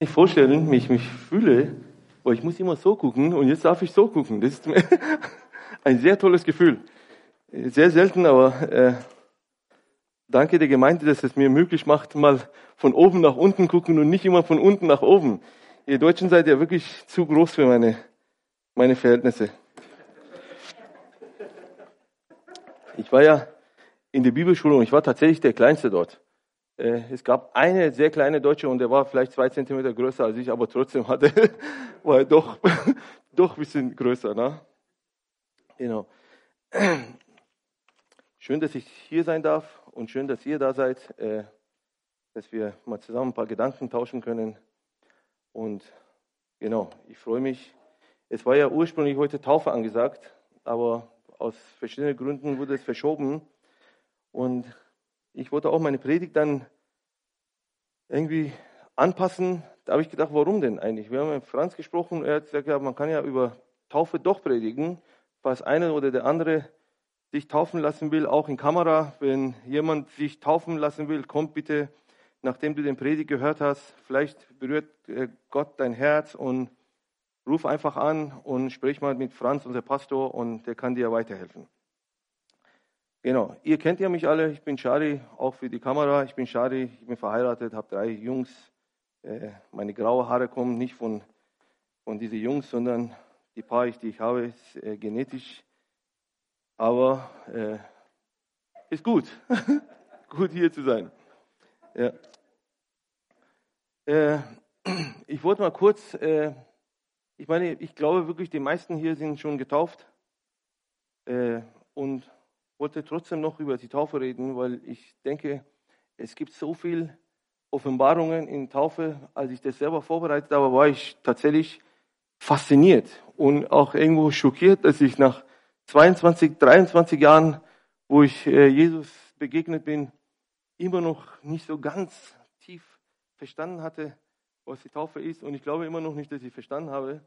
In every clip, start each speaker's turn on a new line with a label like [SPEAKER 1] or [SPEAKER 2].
[SPEAKER 1] nicht vorstellen, wie ich mich fühle, weil ich muss immer so gucken und jetzt darf ich so gucken. Das ist ein sehr tolles Gefühl. Sehr selten, aber äh, danke der Gemeinde, dass es mir möglich macht, mal von oben nach unten gucken und nicht immer von unten nach oben. Ihr Deutschen seid ja wirklich zu groß für meine, meine Verhältnisse. Ich war ja in der Bibelschule und ich war tatsächlich der Kleinste dort. Äh, es gab eine sehr kleine Deutsche und der war vielleicht zwei Zentimeter größer als ich, aber trotzdem hatte, war er doch, doch ein bisschen größer. Ne? Genau. Schön, dass ich hier sein darf und schön, dass ihr da seid, äh, dass wir mal zusammen ein paar Gedanken tauschen können. Und genau, ich freue mich. Es war ja ursprünglich heute Taufe angesagt, aber aus verschiedenen Gründen wurde es verschoben. Und ich wollte auch meine Predigt dann irgendwie anpassen. Da habe ich gedacht, warum denn eigentlich? Wir haben mit Franz gesprochen, er hat gesagt, ja, man kann ja über Taufe doch predigen, falls einer oder der andere sich taufen lassen will, auch in Kamera. Wenn jemand sich taufen lassen will, kommt bitte, nachdem du den Predigt gehört hast. Vielleicht berührt äh, Gott dein Herz und ruf einfach an und sprich mal mit Franz, unser Pastor, und der kann dir weiterhelfen. Genau, ihr kennt ja mich alle. Ich bin Shari, auch für die Kamera. Ich bin Shari, ich bin verheiratet, habe drei Jungs. Äh, meine graue Haare kommen nicht von, von diesen Jungs, sondern die paar, die ich habe, ist äh, genetisch. Aber äh, ist gut. gut hier zu sein. Ja. Äh, ich wollte mal kurz, äh, ich meine, ich glaube wirklich, die meisten hier sind schon getauft. Äh, und wollte trotzdem noch über die Taufe reden, weil ich denke, es gibt so viel Offenbarungen in Taufe. Als ich das selber vorbereitet habe, war ich tatsächlich fasziniert und auch irgendwo schockiert, dass ich nach 22, 23 Jahren, wo ich äh, Jesus begegnet bin, immer noch nicht so ganz tief verstanden hatte, was die Taufe ist. Und ich glaube immer noch nicht, dass ich verstanden habe.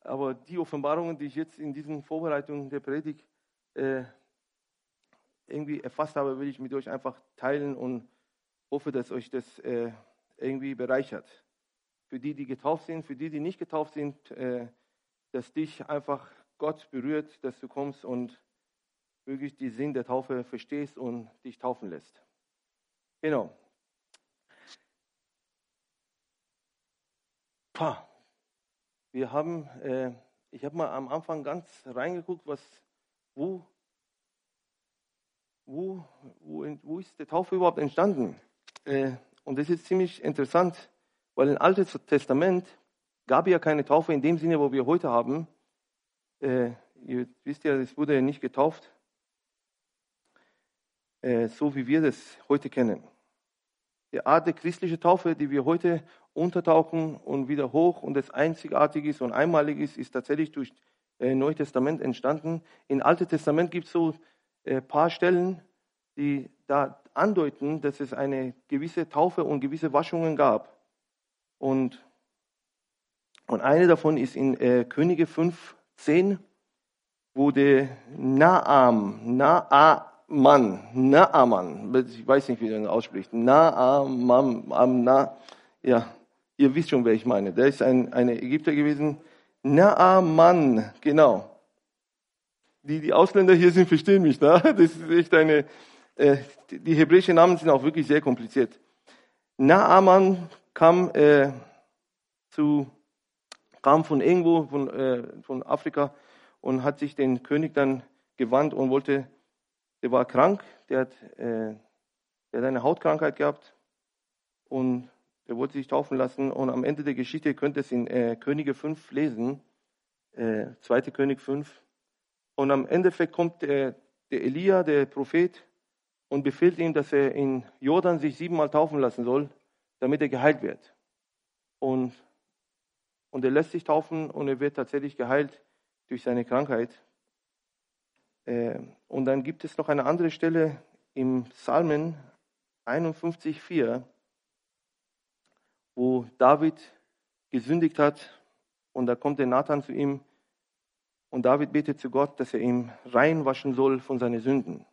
[SPEAKER 1] Aber die Offenbarungen, die ich jetzt in diesen Vorbereitungen der Predigt äh, irgendwie erfasst habe, will ich mit euch einfach teilen und hoffe, dass euch das äh, irgendwie bereichert. Für die, die getauft sind, für die, die nicht getauft sind, äh, dass dich einfach Gott berührt, dass du kommst und wirklich die Sinn der Taufe verstehst und dich taufen lässt. Genau. Pah. Wir haben, äh, ich habe mal am Anfang ganz reingeguckt, was, wo wo, wo, wo ist die Taufe überhaupt entstanden? Äh, und das ist ziemlich interessant, weil im Alten Testament gab ja keine Taufe in dem Sinne, wo wir heute haben. Äh, ihr wisst ja, es wurde nicht getauft, äh, so wie wir das heute kennen. Die Art der christlichen Taufe, die wir heute untertauchen und wieder hoch und das Einzigartiges und Einmaliges ist tatsächlich durch Neues Testament entstanden. Im Alten Testament gibt es so äh, paar Stellen, die da andeuten, dass es eine gewisse Taufe und gewisse Waschungen gab. Und, und eine davon ist in äh, Könige 5, 10, wo der Naam, Naaman, Naaman, ich weiß nicht, wie man ausspricht, Naaman, Na, ja, ihr wisst schon, wer ich meine. Der ist ein, ein Ägypter gewesen. Naaman, genau die, die Ausländer hier sind, verstehen mich. Ne? Das ist echt eine, äh, die hebräischen Namen sind auch wirklich sehr kompliziert. Naaman kam, äh, zu, kam von irgendwo, von, äh, von Afrika und hat sich den König dann gewandt und wollte, der war krank, der hat, äh, der hat eine Hautkrankheit gehabt und der wollte sich taufen lassen und am Ende der Geschichte könnt ihr es in äh, Könige 5 lesen, äh, 2. König 5, und am Endeffekt kommt der, der Elia, der Prophet, und befiehlt ihm, dass er in Jordan sich siebenmal taufen lassen soll, damit er geheilt wird. Und, und er lässt sich taufen und er wird tatsächlich geheilt durch seine Krankheit. Äh, und dann gibt es noch eine andere Stelle im Psalmen 51,4, wo David gesündigt hat und da kommt der Nathan zu ihm und David betet zu Gott, dass er ihn reinwaschen soll von seinen Sünden.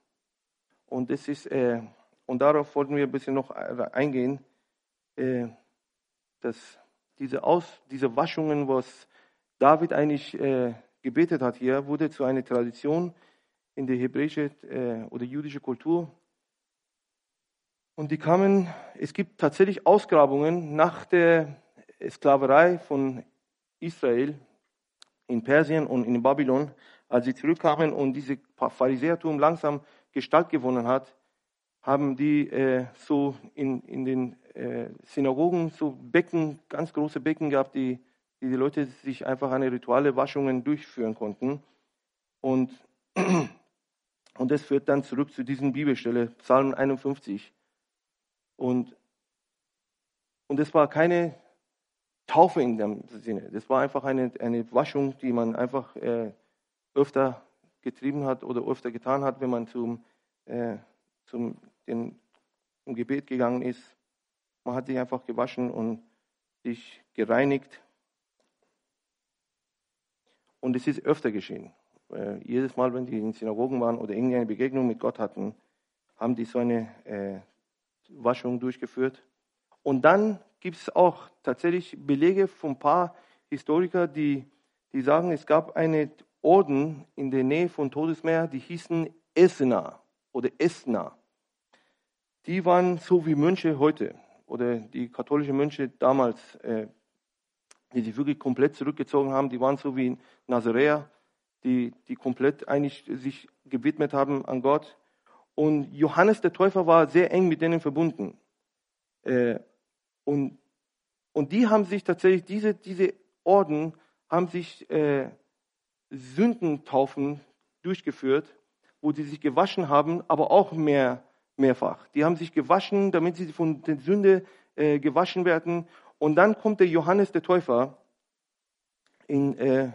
[SPEAKER 1] Und das ist, äh, und darauf wollten wir ein bisschen noch eingehen, äh, dass diese, Aus, diese Waschungen, was David eigentlich äh, gebetet hat hier, wurde zu einer Tradition in der hebräischen äh, oder jüdischen Kultur. Und die kamen, es gibt tatsächlich Ausgrabungen nach der Sklaverei von Israel in Persien und in Babylon, als sie zurückkamen und diese Pharisäertum langsam Gestalt gewonnen hat, haben die äh, so in, in den äh, Synagogen so Becken, ganz große Becken gehabt, die, die die Leute sich einfach eine rituale Waschungen durchführen konnten. Und, und das führt dann zurück zu diesen Bibelstelle, Psalm 51. Und, und das war keine Taufe in dem Sinne. Das war einfach eine, eine Waschung, die man einfach äh, öfter getrieben hat oder öfter getan hat, wenn man zum, äh, zum, den, zum Gebet gegangen ist. Man hat sich einfach gewaschen und sich gereinigt. Und es ist öfter geschehen. Äh, jedes Mal, wenn die in Synagogen waren oder irgendeine Begegnung mit Gott hatten, haben die so eine äh, Waschung durchgeführt. Und dann gibt es auch tatsächlich Belege von ein paar Historiker, die, die sagen, es gab eine Orden in der Nähe von Todesmeer, die hießen Esna oder Esna. Die waren so wie Mönche heute oder die katholischen Mönche damals, äh, die sich wirklich komplett zurückgezogen haben, die waren so wie Nazaräer, die, die komplett eigentlich sich gewidmet haben an Gott. Und Johannes der Täufer war sehr eng mit denen verbunden. Äh, und, und die haben sich tatsächlich, diese, diese Orden haben sich äh, Sündentaufen durchgeführt, wo sie sich gewaschen haben, aber auch mehr mehrfach. Die haben sich gewaschen, damit sie von der Sünde äh, gewaschen werden. Und dann kommt der Johannes der Täufer in, äh,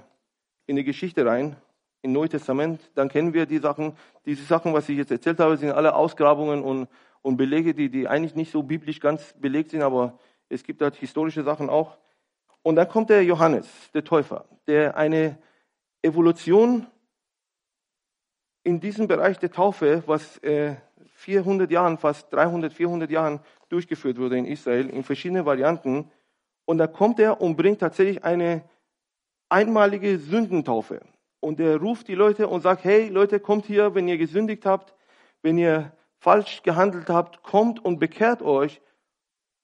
[SPEAKER 1] in die Geschichte rein, im Neuen Testament. Dann kennen wir die Sachen. Diese Sachen, was ich jetzt erzählt habe, sind alle Ausgrabungen und, und Belege, die, die eigentlich nicht so biblisch ganz belegt sind, aber es gibt halt historische Sachen auch. Und dann kommt der Johannes, der Täufer, der eine Evolution in diesem Bereich der Taufe, was äh, 400 Jahren, fast 300, 400 Jahren durchgeführt wurde in Israel, in verschiedenen Varianten. Und da kommt er und bringt tatsächlich eine einmalige Sündentaufe. Und er ruft die Leute und sagt, hey Leute, kommt hier, wenn ihr gesündigt habt, wenn ihr falsch gehandelt habt, kommt und bekehrt euch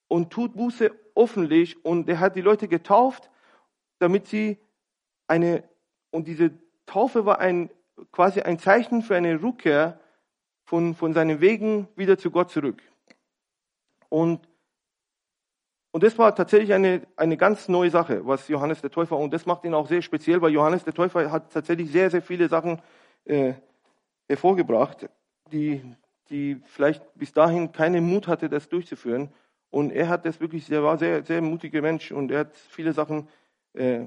[SPEAKER 1] und tut Buße öffentlich. Und er hat die Leute getauft, damit sie eine, und diese Taufe war ein, quasi ein Zeichen für eine Rückkehr von, von seinen Wegen wieder zu Gott zurück. Und, und das war tatsächlich eine, eine ganz neue Sache, was Johannes der Täufer, und das macht ihn auch sehr speziell, weil Johannes der Täufer hat tatsächlich sehr, sehr viele Sachen äh, hervorgebracht, die, die vielleicht bis dahin keinen Mut hatte, das durchzuführen. Und er hat das wirklich, er war sehr, sehr mutiger Mensch und er hat viele Sachen äh,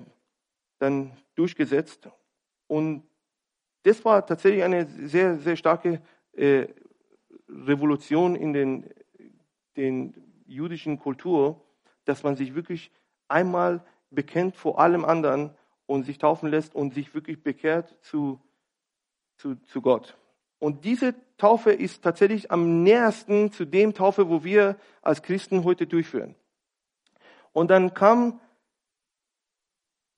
[SPEAKER 1] dann durchgesetzt. Und das war tatsächlich eine sehr, sehr starke äh, Revolution in den, den jüdischen Kultur, dass man sich wirklich einmal bekennt vor allem anderen und sich taufen lässt und sich wirklich bekehrt zu, zu, zu Gott. Und diese Taufe ist tatsächlich am nähersten zu dem Taufe, wo wir als Christen heute durchführen. Und dann kam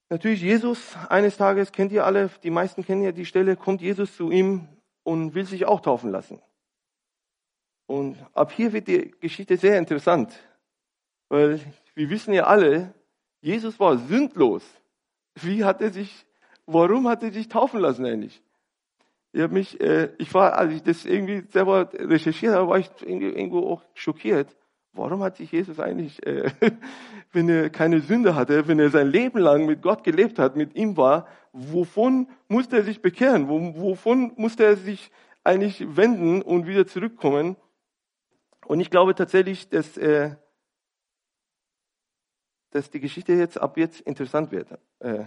[SPEAKER 1] natürlich Jesus eines Tages, kennt ihr alle, die meisten kennen ja die Stelle, kommt Jesus zu ihm und will sich auch taufen lassen. Und ab hier wird die Geschichte sehr interessant, weil wir wissen ja alle, Jesus war sündlos. Wie hat er sich, warum hat er sich taufen lassen eigentlich? Ich habe mich, äh, ich war, als ich das irgendwie selber recherchiert habe, war ich irgendwo auch schockiert. Warum hat sich Jesus eigentlich, äh, wenn er keine Sünde hatte, wenn er sein Leben lang mit Gott gelebt hat, mit ihm war, wovon musste er sich bekehren? Wovon musste er sich eigentlich wenden und wieder zurückkommen? Und ich glaube tatsächlich, dass, äh, dass die Geschichte jetzt ab jetzt interessant wird. Äh,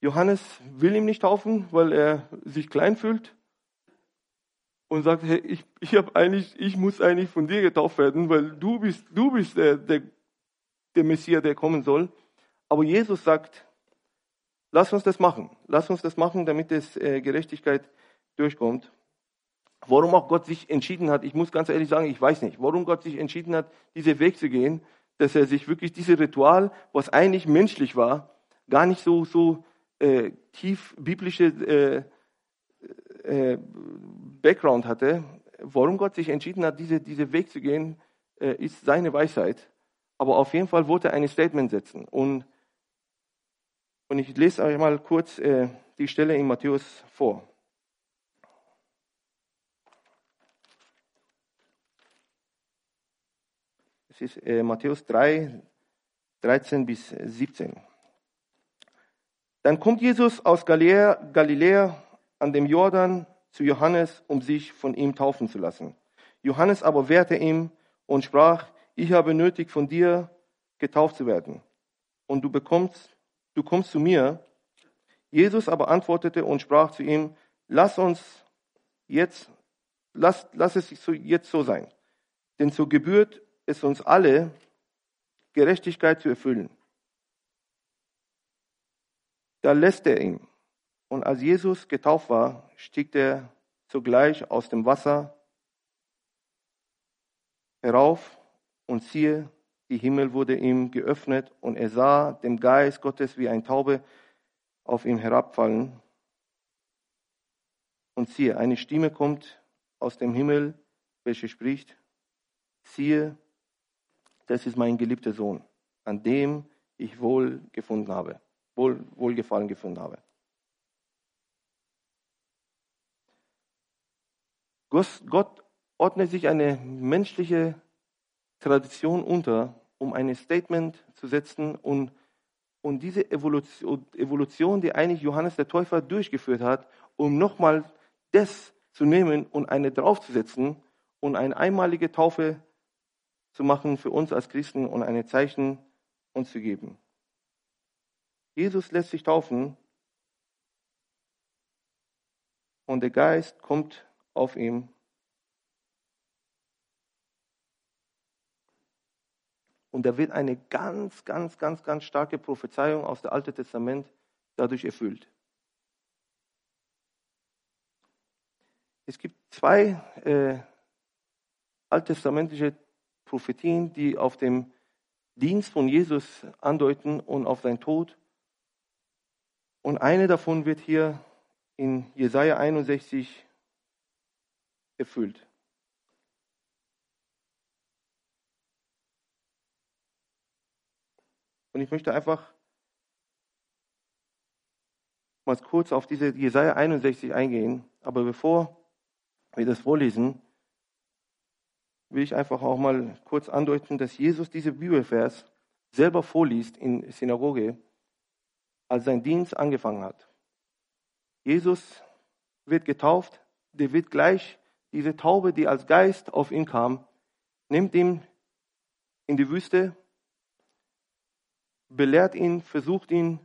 [SPEAKER 1] Johannes will ihm nicht taufen, weil er sich klein fühlt und sagt, hey, ich, ich habe eigentlich, ich muss eigentlich von dir getauft werden, weil du bist, du bist der, der, der Messias, der kommen soll. Aber Jesus sagt, lass uns das machen, lass uns das machen, damit es äh, Gerechtigkeit durchkommt. Warum auch Gott sich entschieden hat, ich muss ganz ehrlich sagen, ich weiß nicht, warum Gott sich entschieden hat, diesen Weg zu gehen, dass er sich wirklich dieses Ritual, was eigentlich menschlich war, gar nicht so, so äh, tief biblische äh, äh, Background hatte. Warum Gott sich entschieden hat, diese, diese Weg zu gehen, äh, ist seine Weisheit. Aber auf jeden Fall wollte er ein Statement setzen. Und, und ich lese euch mal kurz äh, die Stelle in Matthäus vor. Es ist äh, Matthäus 3, 13 bis 17. Dann kommt Jesus aus Galiläa, Galiläa an dem Jordan zu Johannes, um sich von ihm taufen zu lassen. Johannes aber wehrte ihm und sprach, ich habe nötig, von dir getauft zu werden. Und du bekommst, du kommst zu mir. Jesus aber antwortete und sprach zu ihm, lass uns jetzt, lass, lass es jetzt so sein. Denn so gebührt es uns alle, Gerechtigkeit zu erfüllen. Da lässt er ihn. Und als Jesus getauft war, stieg er sogleich aus dem Wasser herauf und siehe, die Himmel wurde ihm geöffnet und er sah den Geist Gottes wie ein Taube auf ihn herabfallen. Und siehe, eine Stimme kommt aus dem Himmel, welche spricht, siehe, das ist mein geliebter Sohn, an dem ich wohl gefunden habe, wohl, Wohlgefallen gefunden habe. Gott ordnet sich eine menschliche Tradition unter, um ein Statement zu setzen und, und diese Evolution, Evolution, die eigentlich Johannes der Täufer durchgeführt hat, um nochmal das zu nehmen und eine draufzusetzen und eine einmalige Taufe zu machen für uns als Christen und eine Zeichen uns zu geben. Jesus lässt sich taufen und der Geist kommt auf ihm. Und da wird eine ganz, ganz, ganz, ganz starke Prophezeiung aus dem Alten Testament dadurch erfüllt. Es gibt zwei äh, alttestamentliche Prophetien, die auf den Dienst von Jesus andeuten und auf seinen Tod. Und eine davon wird hier in Jesaja 61 erfüllt. Und ich möchte einfach mal kurz auf diese Jesaja 61 eingehen. Aber bevor wir das vorlesen, will ich einfach auch mal kurz andeuten, dass Jesus diese Bibelvers selber vorliest in Synagoge, als sein Dienst angefangen hat. Jesus wird getauft, der wird gleich diese Taube, die als Geist auf ihn kam, nimmt ihn in die Wüste, belehrt ihn, versucht ihn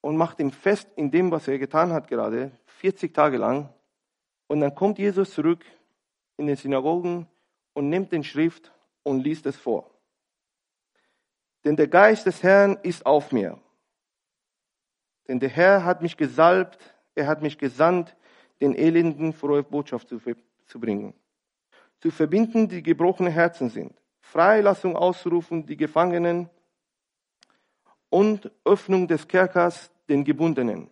[SPEAKER 1] und macht ihn fest in dem, was er getan hat gerade, 40 Tage lang. Und dann kommt Jesus zurück in den Synagogen und nimmt den Schrift und liest es vor. Denn der Geist des Herrn ist auf mir. Denn der Herr hat mich gesalbt, er hat mich gesandt, den Elenden frohe Botschaft zu, zu bringen. Zu verbinden, die gebrochene Herzen sind. Freilassung ausrufen, die Gefangenen. Und Öffnung des Kerkers den Gebundenen.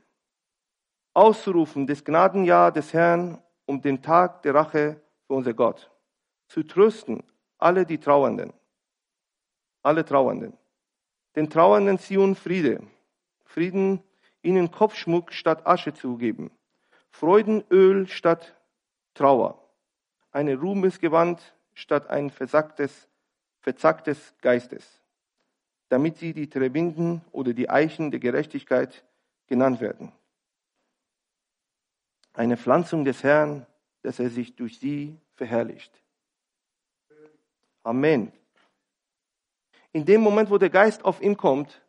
[SPEAKER 1] Ausrufen des Gnadenjahr des Herrn um den Tag der Rache für unser Gott zu trösten, alle die Trauernden, alle Trauernden. Den Trauernden Zion Friede, Frieden, ihnen Kopfschmuck statt Asche zu geben, Freudenöl statt Trauer, eine Ruhmesgewand statt ein versacktes, verzacktes Geistes, damit sie die Trebinden oder die Eichen der Gerechtigkeit genannt werden. Eine Pflanzung des Herrn, dass er sich durch sie verherrlicht. Amen. In dem Moment, wo der Geist auf ihn kommt,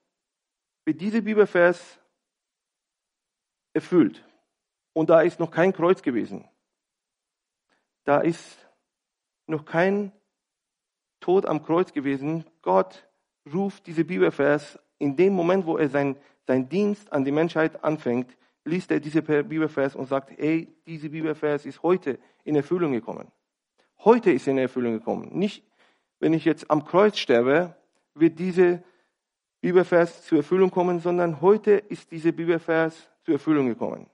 [SPEAKER 1] wird dieser Bibelvers erfüllt. Und da ist noch kein Kreuz gewesen. Da ist noch kein Tod am Kreuz gewesen. Gott ruft diese Bibelvers in dem Moment, wo er sein, sein Dienst an die Menschheit anfängt, liest er diese Bibelvers und sagt, ey, diese Bibelvers ist heute in Erfüllung gekommen. Heute ist in Erfüllung gekommen. Nicht wenn ich jetzt am Kreuz sterbe, wird diese Bibelvers zur Erfüllung kommen, sondern heute ist dieser Bibelvers zur Erfüllung gekommen.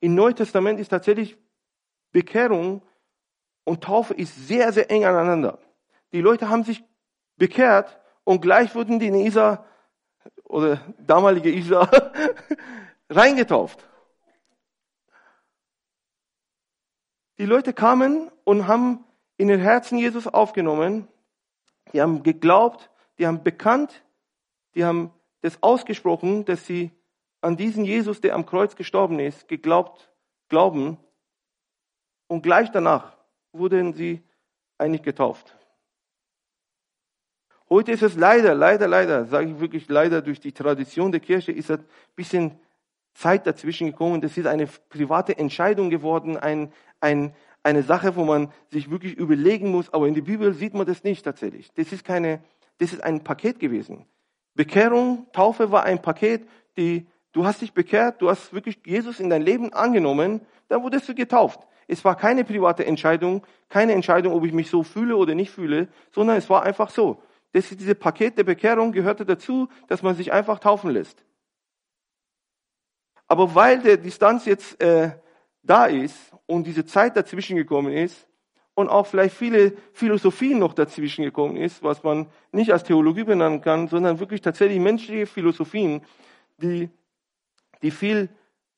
[SPEAKER 1] Im Neuen Testament ist tatsächlich Bekehrung und Taufe ist sehr, sehr eng aneinander. Die Leute haben sich bekehrt und gleich wurden die in Isa oder damalige Isa reingetauft. Die Leute kamen und haben in den Herzen Jesus aufgenommen. Die haben geglaubt, die haben bekannt, die haben das ausgesprochen, dass sie an diesen Jesus, der am Kreuz gestorben ist, geglaubt, glauben. Und gleich danach wurden sie eigentlich getauft. Heute ist es leider, leider, leider, sage ich wirklich leider, durch die Tradition der Kirche ist ein bisschen Zeit dazwischen gekommen. Das ist eine private Entscheidung geworden, ein, ein, eine Sache, wo man sich wirklich überlegen muss. Aber in der Bibel sieht man das nicht tatsächlich. Das ist keine, das ist ein Paket gewesen. Bekehrung, Taufe war ein Paket, die, du hast dich bekehrt, du hast wirklich Jesus in dein Leben angenommen, dann wurdest du getauft. Es war keine private Entscheidung, keine Entscheidung, ob ich mich so fühle oder nicht fühle, sondern es war einfach so. Das ist, diese Paket der Bekehrung gehörte dazu, dass man sich einfach taufen lässt. Aber weil der Distanz jetzt äh, da ist und diese Zeit dazwischen gekommen ist und auch vielleicht viele Philosophien noch dazwischen gekommen ist, was man nicht als Theologie benennen kann, sondern wirklich tatsächlich menschliche Philosophien, die, die viel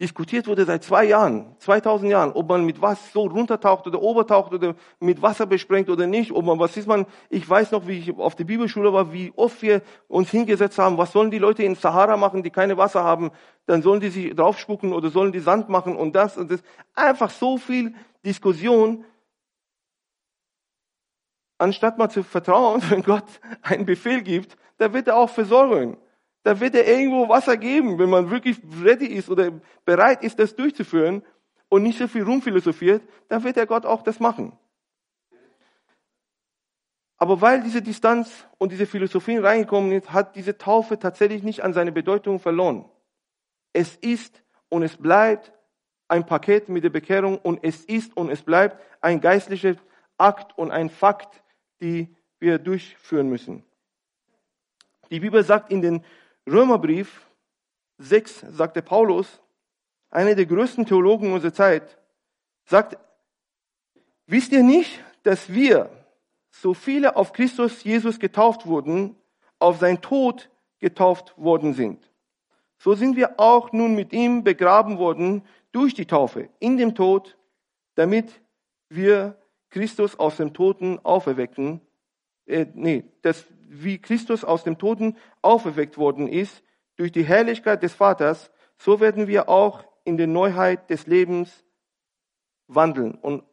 [SPEAKER 1] diskutiert wurde seit zwei Jahren, 2000 Jahren, ob man mit was so runtertaucht oder obertaucht oder mit Wasser besprengt oder nicht, ob man, was ist man, ich weiß noch, wie ich auf der Bibelschule war, wie oft wir uns hingesetzt haben, was sollen die Leute in Sahara machen, die keine Wasser haben, dann sollen die sich draufspucken oder sollen die Sand machen und das und das. Einfach so viel Diskussion, anstatt mal zu vertrauen, wenn Gott einen Befehl gibt, da wird er auch versorgen da wird er irgendwo Wasser geben, wenn man wirklich ready ist oder bereit ist, das durchzuführen und nicht so viel rumphilosophiert, dann wird der Gott auch das machen. Aber weil diese Distanz und diese Philosophien reingekommen ist, hat diese Taufe tatsächlich nicht an seine Bedeutung verloren. Es ist und es bleibt ein Paket mit der Bekehrung und es ist und es bleibt ein geistlicher Akt und ein Fakt, die wir durchführen müssen. Die Bibel sagt in den Römerbrief 6 sagte Paulus, einer der größten Theologen unserer Zeit, sagt, wisst ihr nicht, dass wir, so viele auf Christus Jesus getauft wurden, auf sein Tod getauft worden sind. So sind wir auch nun mit ihm begraben worden durch die Taufe in dem Tod, damit wir Christus aus dem Toten auferwecken, äh, nee, dass wie Christus aus dem Toten auferweckt worden ist durch die Herrlichkeit des Vaters, so werden wir auch in der Neuheit des Lebens wandeln und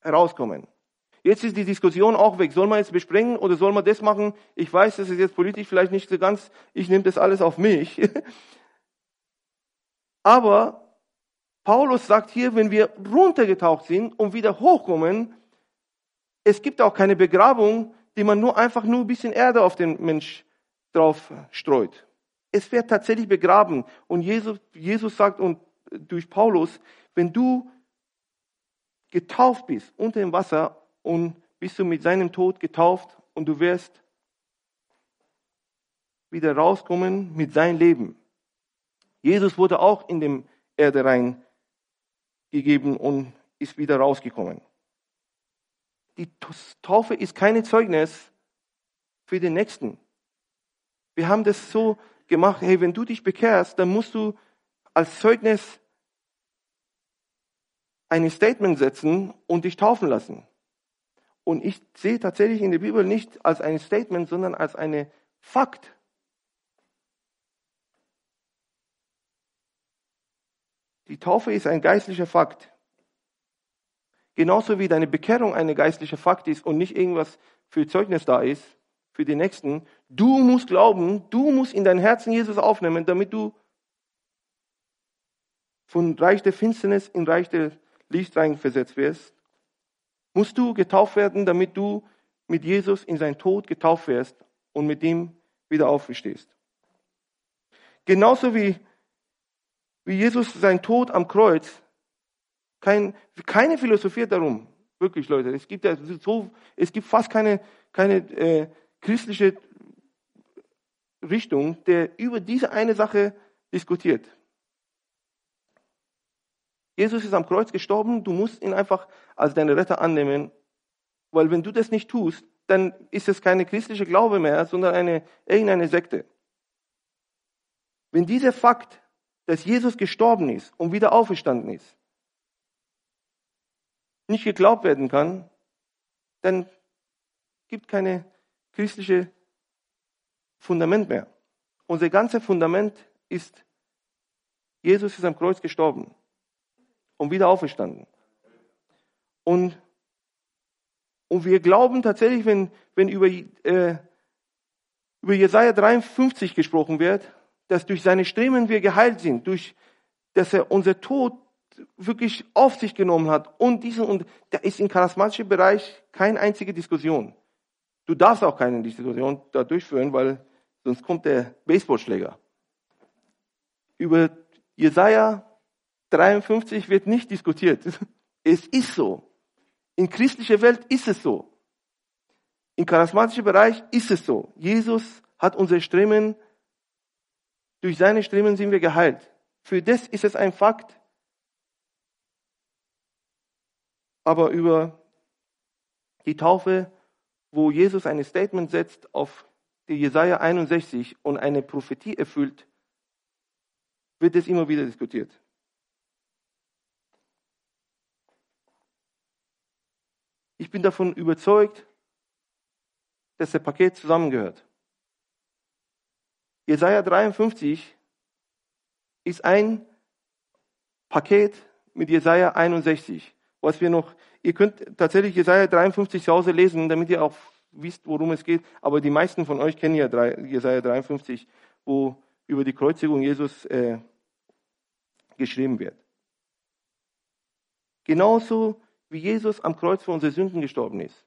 [SPEAKER 1] herauskommen. Jetzt ist die Diskussion auch weg. Soll man jetzt besprengen oder soll man das machen? Ich weiß, das ist jetzt politisch vielleicht nicht so ganz, ich nehme das alles auf mich. Aber Paulus sagt hier, wenn wir runtergetaucht sind und wieder hochkommen, es gibt auch keine Begrabung, die man nur einfach nur ein bisschen Erde auf den Mensch drauf streut. Es wird tatsächlich begraben. Und Jesus, Jesus sagt und durch Paulus, wenn du getauft bist unter dem Wasser und bist du mit seinem Tod getauft und du wirst wieder rauskommen mit seinem Leben. Jesus wurde auch in dem Erde reingegeben und ist wieder rausgekommen die Taufe ist keine Zeugnis für den Nächsten. Wir haben das so gemacht, hey, wenn du dich bekehrst, dann musst du als Zeugnis ein Statement setzen und dich taufen lassen. Und ich sehe tatsächlich in der Bibel nicht als ein Statement, sondern als eine Fakt. Die Taufe ist ein geistlicher Fakt. Genauso wie deine Bekehrung eine geistliche Fakt ist und nicht irgendwas für Zeugnis da ist, für die Nächsten. Du musst glauben, du musst in dein Herzen Jesus aufnehmen, damit du von Reich der Finsternis in Reich der Licht reinversetzt wirst. Musst du getauft werden, damit du mit Jesus in sein Tod getauft wirst und mit ihm wieder auferstehst. Genauso wie, wie Jesus sein Tod am Kreuz kein, keine Philosophie darum. Wirklich, Leute. Es gibt ja so, es gibt fast keine, keine äh, christliche Richtung, der über diese eine Sache diskutiert. Jesus ist am Kreuz gestorben, du musst ihn einfach als deinen Retter annehmen, weil wenn du das nicht tust, dann ist es keine christliche Glaube mehr, sondern eine, irgendeine Sekte. Wenn dieser Fakt, dass Jesus gestorben ist und wieder auferstanden ist, nicht geglaubt werden kann, dann gibt keine christliche Fundament mehr. Unser ganzes Fundament ist, Jesus ist am Kreuz gestorben und wieder auferstanden. Und, und wir glauben tatsächlich, wenn, wenn über, äh, über Jesaja 53 gesprochen wird, dass durch seine Streben wir geheilt sind, durch, dass er unser Tod wirklich auf sich genommen hat und diesen, und da ist im charismatischen Bereich keine einzige Diskussion. Du darfst auch keine Diskussion da durchführen, weil sonst kommt der Baseballschläger. Über Jesaja 53 wird nicht diskutiert. Es ist so. In christlicher Welt ist es so. Im charismatischen Bereich ist es so. Jesus hat unsere Streben, durch seine Streben sind wir geheilt. Für das ist es ein Fakt. Aber über die Taufe, wo Jesus ein Statement setzt auf die Jesaja 61 und eine Prophetie erfüllt, wird es immer wieder diskutiert. Ich bin davon überzeugt, dass der Paket zusammengehört. Jesaja 53 ist ein Paket mit Jesaja 61. Was wir noch, ihr könnt tatsächlich Jesaja 53 zu Hause lesen, damit ihr auch wisst, worum es geht. Aber die meisten von euch kennen ja Jesaja 53, wo über die Kreuzigung Jesus äh, geschrieben wird. Genauso wie Jesus am Kreuz für unsere Sünden gestorben ist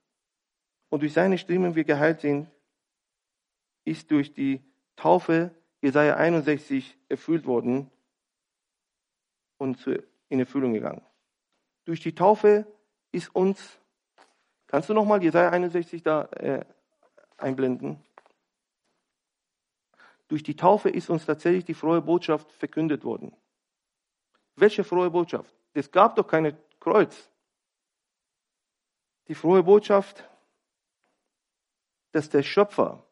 [SPEAKER 1] und durch seine Stimmen wir geheilt sind, ist durch die Taufe Jesaja 61 erfüllt worden und in Erfüllung gegangen. Durch die Taufe ist uns, kannst du nochmal Jesaja 61 da äh, einblenden? Durch die Taufe ist uns tatsächlich die frohe Botschaft verkündet worden. Welche frohe Botschaft? Es gab doch keine Kreuz die frohe Botschaft, dass der Schöpfer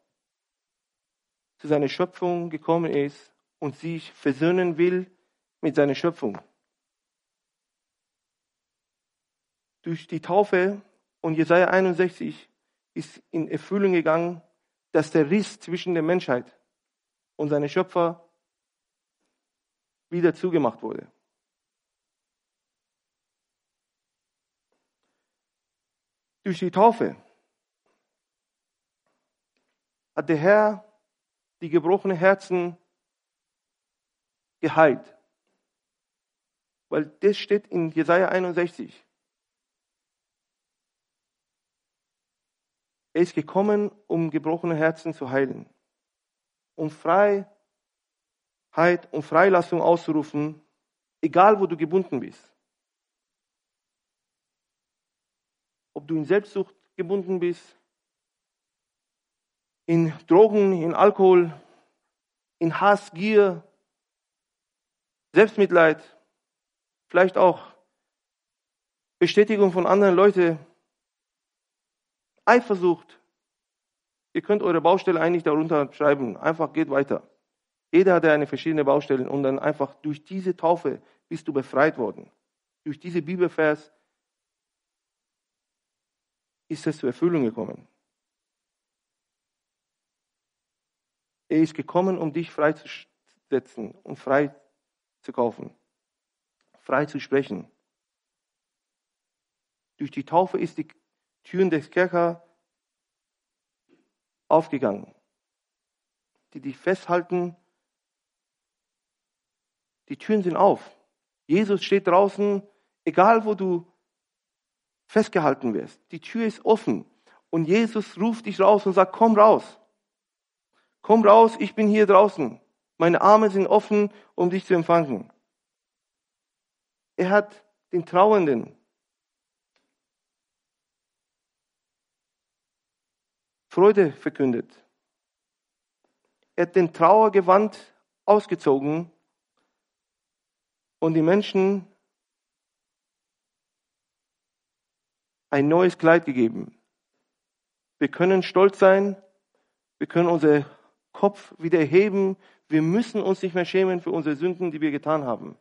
[SPEAKER 1] zu seiner Schöpfung gekommen ist und sich versöhnen will mit seiner Schöpfung. Durch die Taufe und Jesaja 61 ist in Erfüllung gegangen, dass der Riss zwischen der Menschheit und seinem Schöpfer wieder zugemacht wurde. Durch die Taufe hat der Herr die gebrochenen Herzen geheilt. Weil das steht in Jesaja 61. Er ist gekommen, um gebrochene Herzen zu heilen, um Freiheit und Freilassung auszurufen, egal wo du gebunden bist. ob du in Selbstsucht gebunden bist, in Drogen, in Alkohol, in Hass, Gier, Selbstmitleid, vielleicht auch Bestätigung von anderen Leuten, Eifersucht. Ihr könnt eure Baustelle eigentlich darunter schreiben. Einfach geht weiter. Jeder hat eine verschiedene Baustelle und dann einfach durch diese Taufe bist du befreit worden. Durch diese Bibelvers ist es zur Erfüllung gekommen. Er ist gekommen, um dich freizusetzen und frei zu kaufen, frei zu sprechen. Durch die Taufe ist die Türen des Kerker aufgegangen, die dich festhalten. Die Türen sind auf. Jesus steht draußen, egal wo du festgehalten wirst. Die Tür ist offen und Jesus ruft dich raus und sagt, komm raus. Komm raus, ich bin hier draußen. Meine Arme sind offen, um dich zu empfangen. Er hat den Trauernden Freude verkündet. Er hat den Trauergewand ausgezogen und die Menschen ein neues Kleid gegeben. Wir können stolz sein, wir können unsere Kopf wieder heben, wir müssen uns nicht mehr schämen für unsere Sünden, die wir getan haben.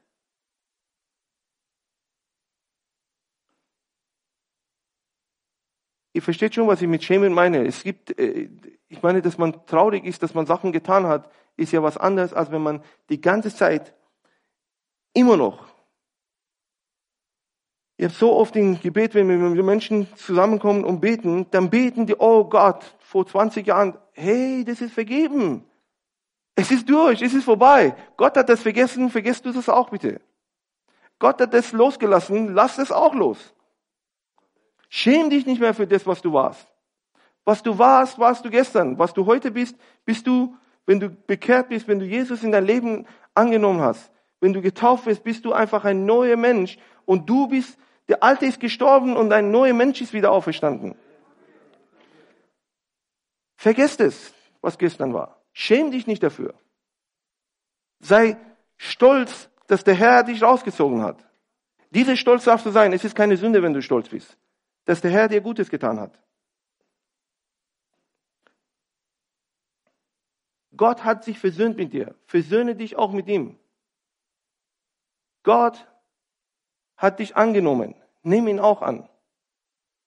[SPEAKER 1] Ihr versteht schon, was ich mit Schämen meine. Es gibt, äh, ich meine, dass man traurig ist, dass man Sachen getan hat, ist ja was anderes, als wenn man die ganze Zeit immer noch. Ich habe so oft im Gebet, wenn wir mit Menschen zusammenkommen und beten, dann beten die, oh Gott, vor 20 Jahren, hey, das ist vergeben. Es ist durch, es ist vorbei. Gott hat das vergessen, vergesst du das auch bitte. Gott hat das losgelassen, lass es auch los. Schäm dich nicht mehr für das, was du warst. Was du warst, warst du gestern. Was du heute bist, bist du, wenn du bekehrt bist, wenn du Jesus in dein Leben angenommen hast. Wenn du getauft bist, bist du einfach ein neuer Mensch und du bist, der Alte ist gestorben und ein neuer Mensch ist wieder auferstanden. Vergesst es, was gestern war. Schäm dich nicht dafür. Sei stolz, dass der Herr dich rausgezogen hat. Diese Stolz darfst du sein. Es ist keine Sünde, wenn du stolz bist dass der Herr dir Gutes getan hat. Gott hat sich versöhnt mit dir. Versöhne dich auch mit ihm. Gott hat dich angenommen. Nimm ihn auch an.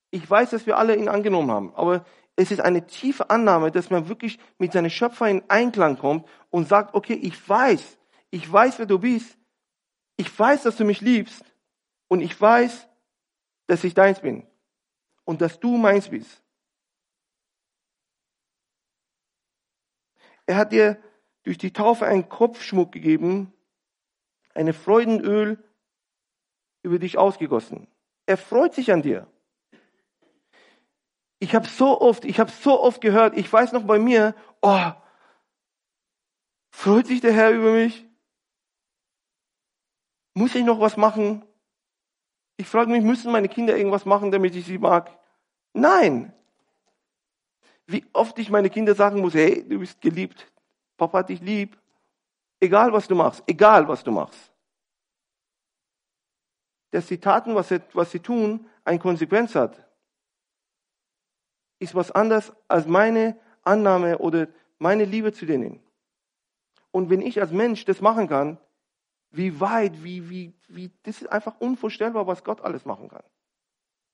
[SPEAKER 1] Ich weiß, dass wir alle ihn angenommen haben, aber es ist eine tiefe Annahme, dass man wirklich mit seinem Schöpfer in Einklang kommt und sagt, okay, ich weiß, ich weiß, wer du bist. Ich weiß, dass du mich liebst und ich weiß, dass ich deins bin und dass du meins bist. Er hat dir durch die Taufe einen Kopfschmuck gegeben, eine Freudenöl über dich ausgegossen. Er freut sich an dir. Ich habe so oft, ich habe so oft gehört, ich weiß noch bei mir, oh, freut sich der Herr über mich? Muss ich noch was machen? Ich frage mich, müssen meine Kinder irgendwas machen, damit ich sie mag? Nein. Wie oft ich meine Kinder sagen muss, hey, du bist geliebt. Papa hat dich lieb. Egal was du machst, egal was du machst. Dass die Taten, was sie, was sie tun, eine Konsequenz hat, ist was anderes als meine Annahme oder meine Liebe zu denen. Und wenn ich als Mensch das machen kann, wie weit, wie, wie, wie, das ist einfach unvorstellbar, was Gott alles machen kann.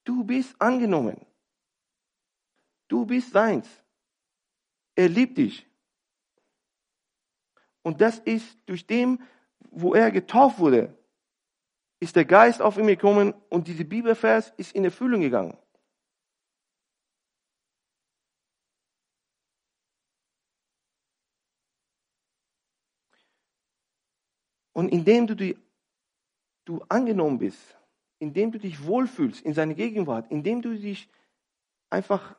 [SPEAKER 1] Du bist angenommen. Du bist seins. Er liebt dich. Und das ist durch dem, wo er getauft wurde, ist der Geist auf ihn gekommen und diese Bibelvers ist in Erfüllung gegangen. Und indem du, die, du angenommen bist, indem du dich wohlfühlst in seiner Gegenwart, indem du dich einfach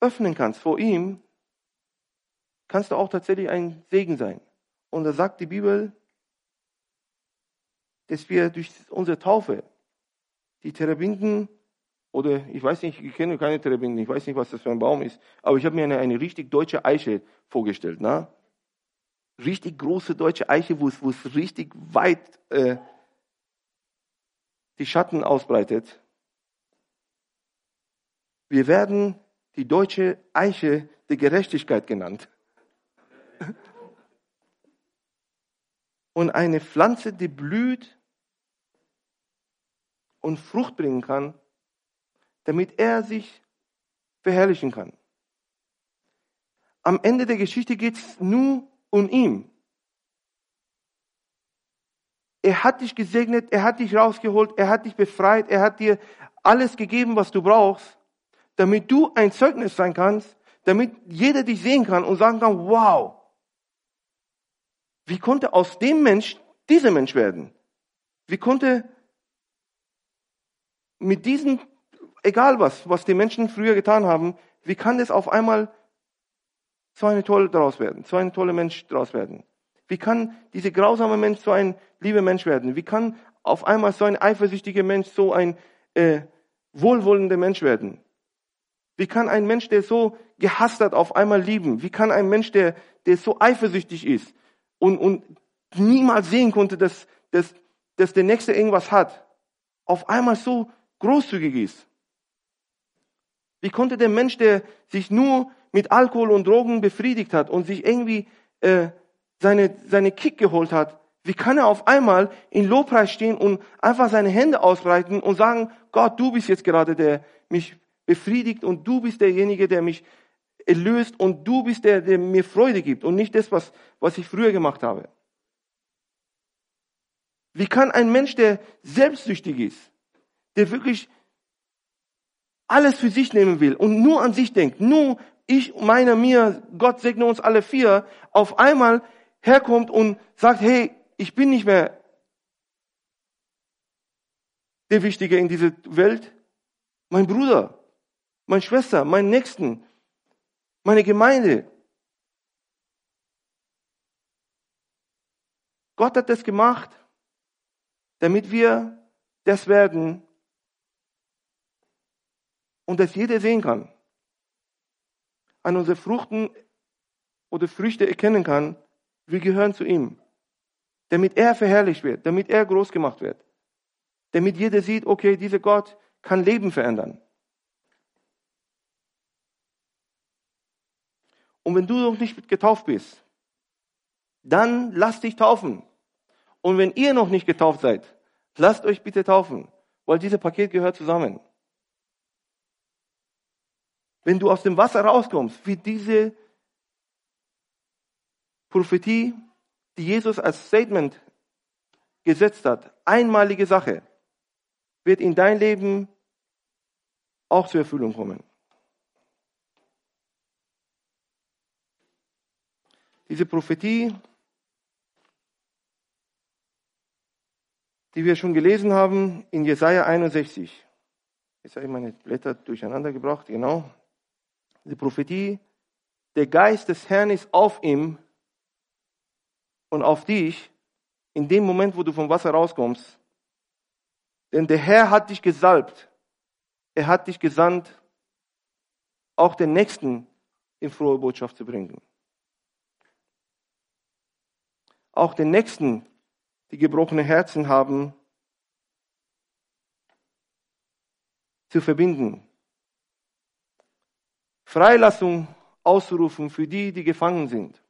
[SPEAKER 1] öffnen kannst vor ihm, kannst du auch tatsächlich ein Segen sein. Und da sagt die Bibel, dass wir durch unsere Taufe die Terebinden oder ich weiß nicht, ich kenne keine Terebinden, ich weiß nicht, was das für ein Baum ist, aber ich habe mir eine, eine richtig deutsche Eiche vorgestellt. Ne? Richtig große deutsche Eiche, wo es, wo es richtig weit äh, die Schatten ausbreitet. Wir werden die deutsche Eiche der Gerechtigkeit genannt. Und eine Pflanze, die blüht und Frucht bringen kann, damit er sich verherrlichen kann. Am Ende der Geschichte geht es nur um ihn. Er hat dich gesegnet, er hat dich rausgeholt, er hat dich befreit, er hat dir alles gegeben, was du brauchst damit du ein Zeugnis sein kannst, damit jeder dich sehen kann und sagen kann, wow, wie konnte aus dem Mensch dieser Mensch werden? Wie konnte mit diesem, egal was, was die Menschen früher getan haben, wie kann das auf einmal so eine tolle daraus werden, so ein toller Mensch daraus werden? Wie kann dieser grausame Mensch so ein lieber Mensch werden? Wie kann auf einmal so ein eifersüchtiger Mensch so ein äh, wohlwollender Mensch werden? Wie kann ein Mensch, der so gehasst hat, auf einmal lieben? Wie kann ein Mensch, der, der so eifersüchtig ist und, und niemals sehen konnte, dass, dass, dass der Nächste irgendwas hat, auf einmal so großzügig ist? Wie konnte der Mensch, der sich nur mit Alkohol und Drogen befriedigt hat und sich irgendwie äh, seine, seine Kick geholt hat, wie kann er auf einmal in Lobpreis stehen und einfach seine Hände ausbreiten und sagen, Gott, du bist jetzt gerade der mich befriedigt und du bist derjenige, der mich erlöst und du bist der, der mir Freude gibt und nicht das, was, was ich früher gemacht habe. Wie kann ein Mensch, der selbstsüchtig ist, der wirklich alles für sich nehmen will und nur an sich denkt, nur ich, meiner, mir, Gott segne uns alle vier, auf einmal herkommt und sagt, hey, ich bin nicht mehr der Wichtige in dieser Welt. Mein Bruder, meine Schwester, mein Nächsten, meine Gemeinde. Gott hat das gemacht, damit wir das werden und das jeder sehen kann an unsere Fruchten oder Früchte erkennen kann, wir gehören zu ihm. Damit er verherrlicht wird, damit er groß gemacht wird. Damit jeder sieht, okay, dieser Gott kann Leben verändern. Und wenn du noch nicht getauft bist, dann lass dich taufen. Und wenn ihr noch nicht getauft seid, lasst euch bitte taufen, weil dieses Paket gehört zusammen. Wenn du aus dem Wasser rauskommst, wie diese Prophetie, die Jesus als Statement gesetzt hat, einmalige Sache, wird in dein Leben auch zur Erfüllung kommen. Diese Prophetie, die wir schon gelesen haben in Jesaja 61. Jetzt habe ich meine Blätter durcheinander gebracht, genau die Prophetie, der Geist des Herrn ist auf ihm und auf dich in dem Moment, wo du vom Wasser rauskommst. Denn der Herr hat dich gesalbt. Er hat dich gesandt, auch den Nächsten in frohe Botschaft zu bringen. Auch den Nächsten, die gebrochene Herzen haben, zu verbinden. Freilassung auszurufen für die, die gefangen sind.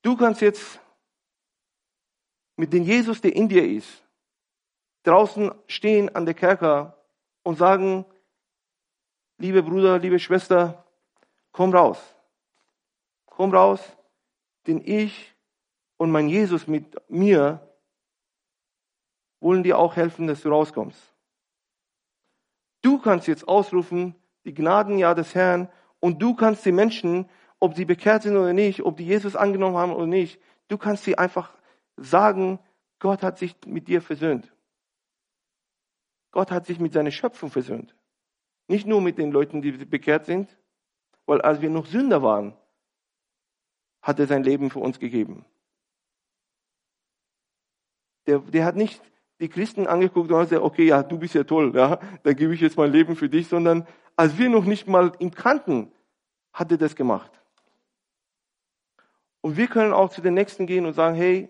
[SPEAKER 1] Du kannst jetzt mit dem Jesus, der in dir ist, draußen stehen an der Kerker und sagen, liebe Bruder, liebe Schwester, komm raus. Komm raus, denn ich und mein Jesus mit mir wollen dir auch helfen, dass du rauskommst. Du kannst jetzt ausrufen, die Gnadenjahr des Herrn, und du kannst die Menschen, ob sie bekehrt sind oder nicht, ob die Jesus angenommen haben oder nicht, du kannst sie einfach sagen, Gott hat sich mit dir versöhnt. Gott hat sich mit seiner Schöpfung versöhnt. Nicht nur mit den Leuten, die bekehrt sind, weil als wir noch Sünder waren, hat er sein Leben für uns gegeben. Der, der hat nicht die Christen angeguckt und haben gesagt, okay, ja, du bist ja toll, ja, dann gebe ich jetzt mein Leben für dich, sondern als wir noch nicht mal ihn kannten, hat er das gemacht. Und wir können auch zu den Nächsten gehen und sagen, hey,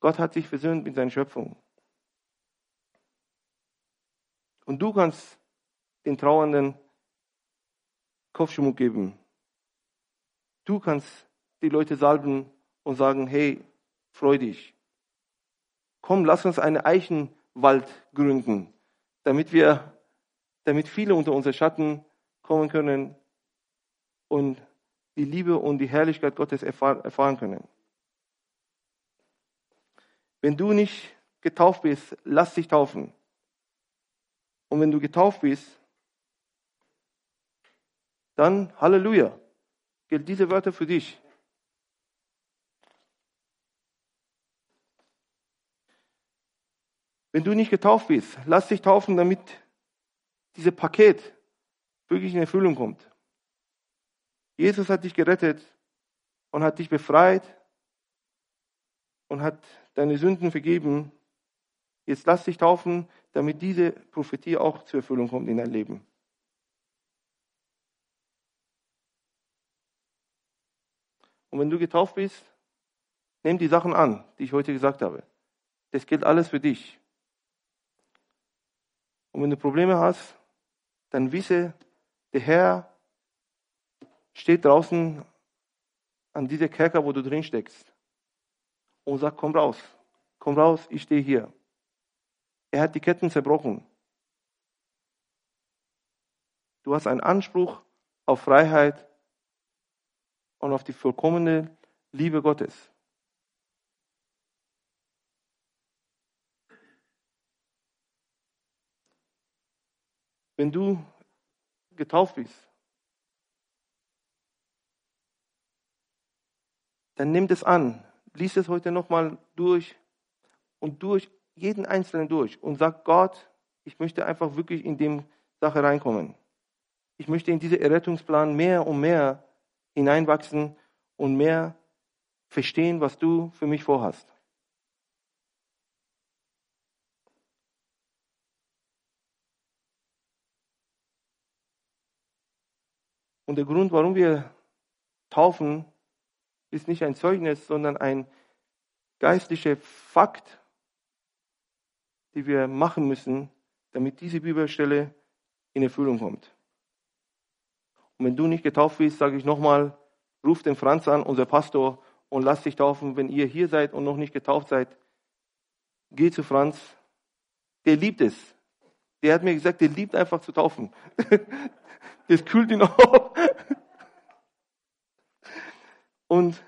[SPEAKER 1] Gott hat sich versöhnt mit seiner Schöpfung. Und du kannst den Trauernden Kopfschmuck geben. Du kannst die Leute salben und sagen, hey, freu dich. Komm, lass uns einen Eichenwald gründen, damit wir, damit viele unter unser Schatten kommen können und die Liebe und die Herrlichkeit Gottes erfahren können. Wenn du nicht getauft bist, lass dich taufen. Und wenn du getauft bist, dann Halleluja. Gilt diese Wörter für dich. Wenn du nicht getauft bist, lass dich taufen, damit dieses Paket wirklich in Erfüllung kommt. Jesus hat dich gerettet und hat dich befreit und hat deine Sünden vergeben. Jetzt lass dich taufen, damit diese Prophetie auch zur Erfüllung kommt in dein Leben. Und wenn du getauft bist, nimm die Sachen an, die ich heute gesagt habe. Das gilt alles für dich. Und wenn du Probleme hast, dann wisse, der Herr steht draußen an dieser Kerker, wo du drin steckst und sagt, komm raus, komm raus, ich stehe hier. Er hat die Ketten zerbrochen. Du hast einen Anspruch auf Freiheit und auf die vollkommene Liebe Gottes. Wenn du getauft bist, dann nimm das an. Lies es heute nochmal durch und durch jeden Einzelnen durch und sag Gott, ich möchte einfach wirklich in die Sache reinkommen. Ich möchte in diesen Errettungsplan mehr und mehr hineinwachsen und mehr verstehen, was du für mich vorhast. Und der Grund, warum wir taufen, ist nicht ein Zeugnis, sondern ein geistlicher Fakt, die wir machen müssen, damit diese Bibelstelle in Erfüllung kommt. Und wenn du nicht getauft bist, sage ich nochmal, ruf den Franz an, unser Pastor, und lass dich taufen. Wenn ihr hier seid und noch nicht getauft seid, geh zu Franz. Der liebt es. Der hat mir gesagt, der liebt einfach zu taufen. Das kühlt ihn auf. Und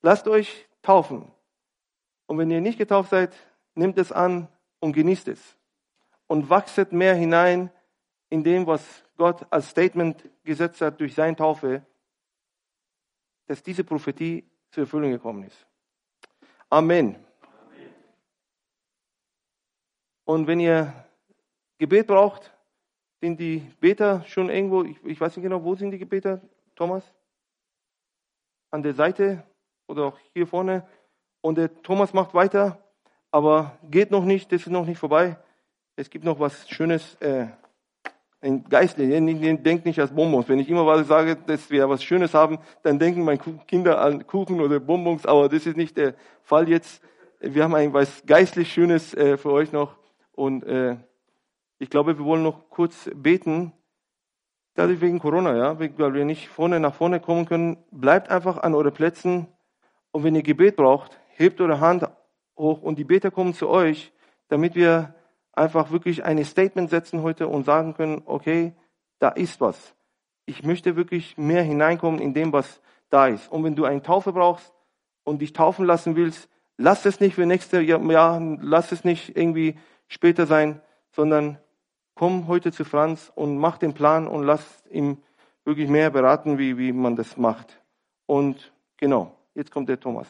[SPEAKER 1] lasst euch taufen. Und wenn ihr nicht getauft seid, nehmt es an und genießt es. Und wachset mehr hinein in dem, was Gott als Statement gesetzt hat durch seine Taufe, dass diese Prophetie zur Erfüllung gekommen ist. Amen. Und wenn ihr Gebet braucht, sind die Beter schon irgendwo, ich, ich weiß nicht genau, wo sind die Beter, Thomas? An der Seite oder auch hier vorne. Und der Thomas macht weiter, aber geht noch nicht, das ist noch nicht vorbei. Es gibt noch was Schönes, äh, ein Geistlich, denkt nicht als Bonbons. Wenn ich immer was sage, dass wir was Schönes haben, dann denken meine Kinder an Kuchen oder Bonbons, aber das ist nicht der Fall jetzt. Wir haben ein was geistlich Schönes äh, für euch noch und äh, ich glaube, wir wollen noch kurz beten. Dadurch wegen Corona, ja, weil wir nicht vorne nach vorne kommen können. Bleibt einfach an euren Plätzen. Und wenn ihr Gebet braucht, hebt eure Hand hoch und die Beter kommen zu euch, damit wir einfach wirklich ein Statement setzen heute und sagen können, okay, da ist was. Ich möchte wirklich mehr hineinkommen in dem, was da ist. Und wenn du eine Taufe brauchst und dich taufen lassen willst, lass es nicht für nächstes Jahr, lass es nicht irgendwie später sein, sondern komm heute zu Franz und mach den Plan und lass ihm wirklich mehr beraten, wie, wie man das macht. Und genau, jetzt kommt der Thomas.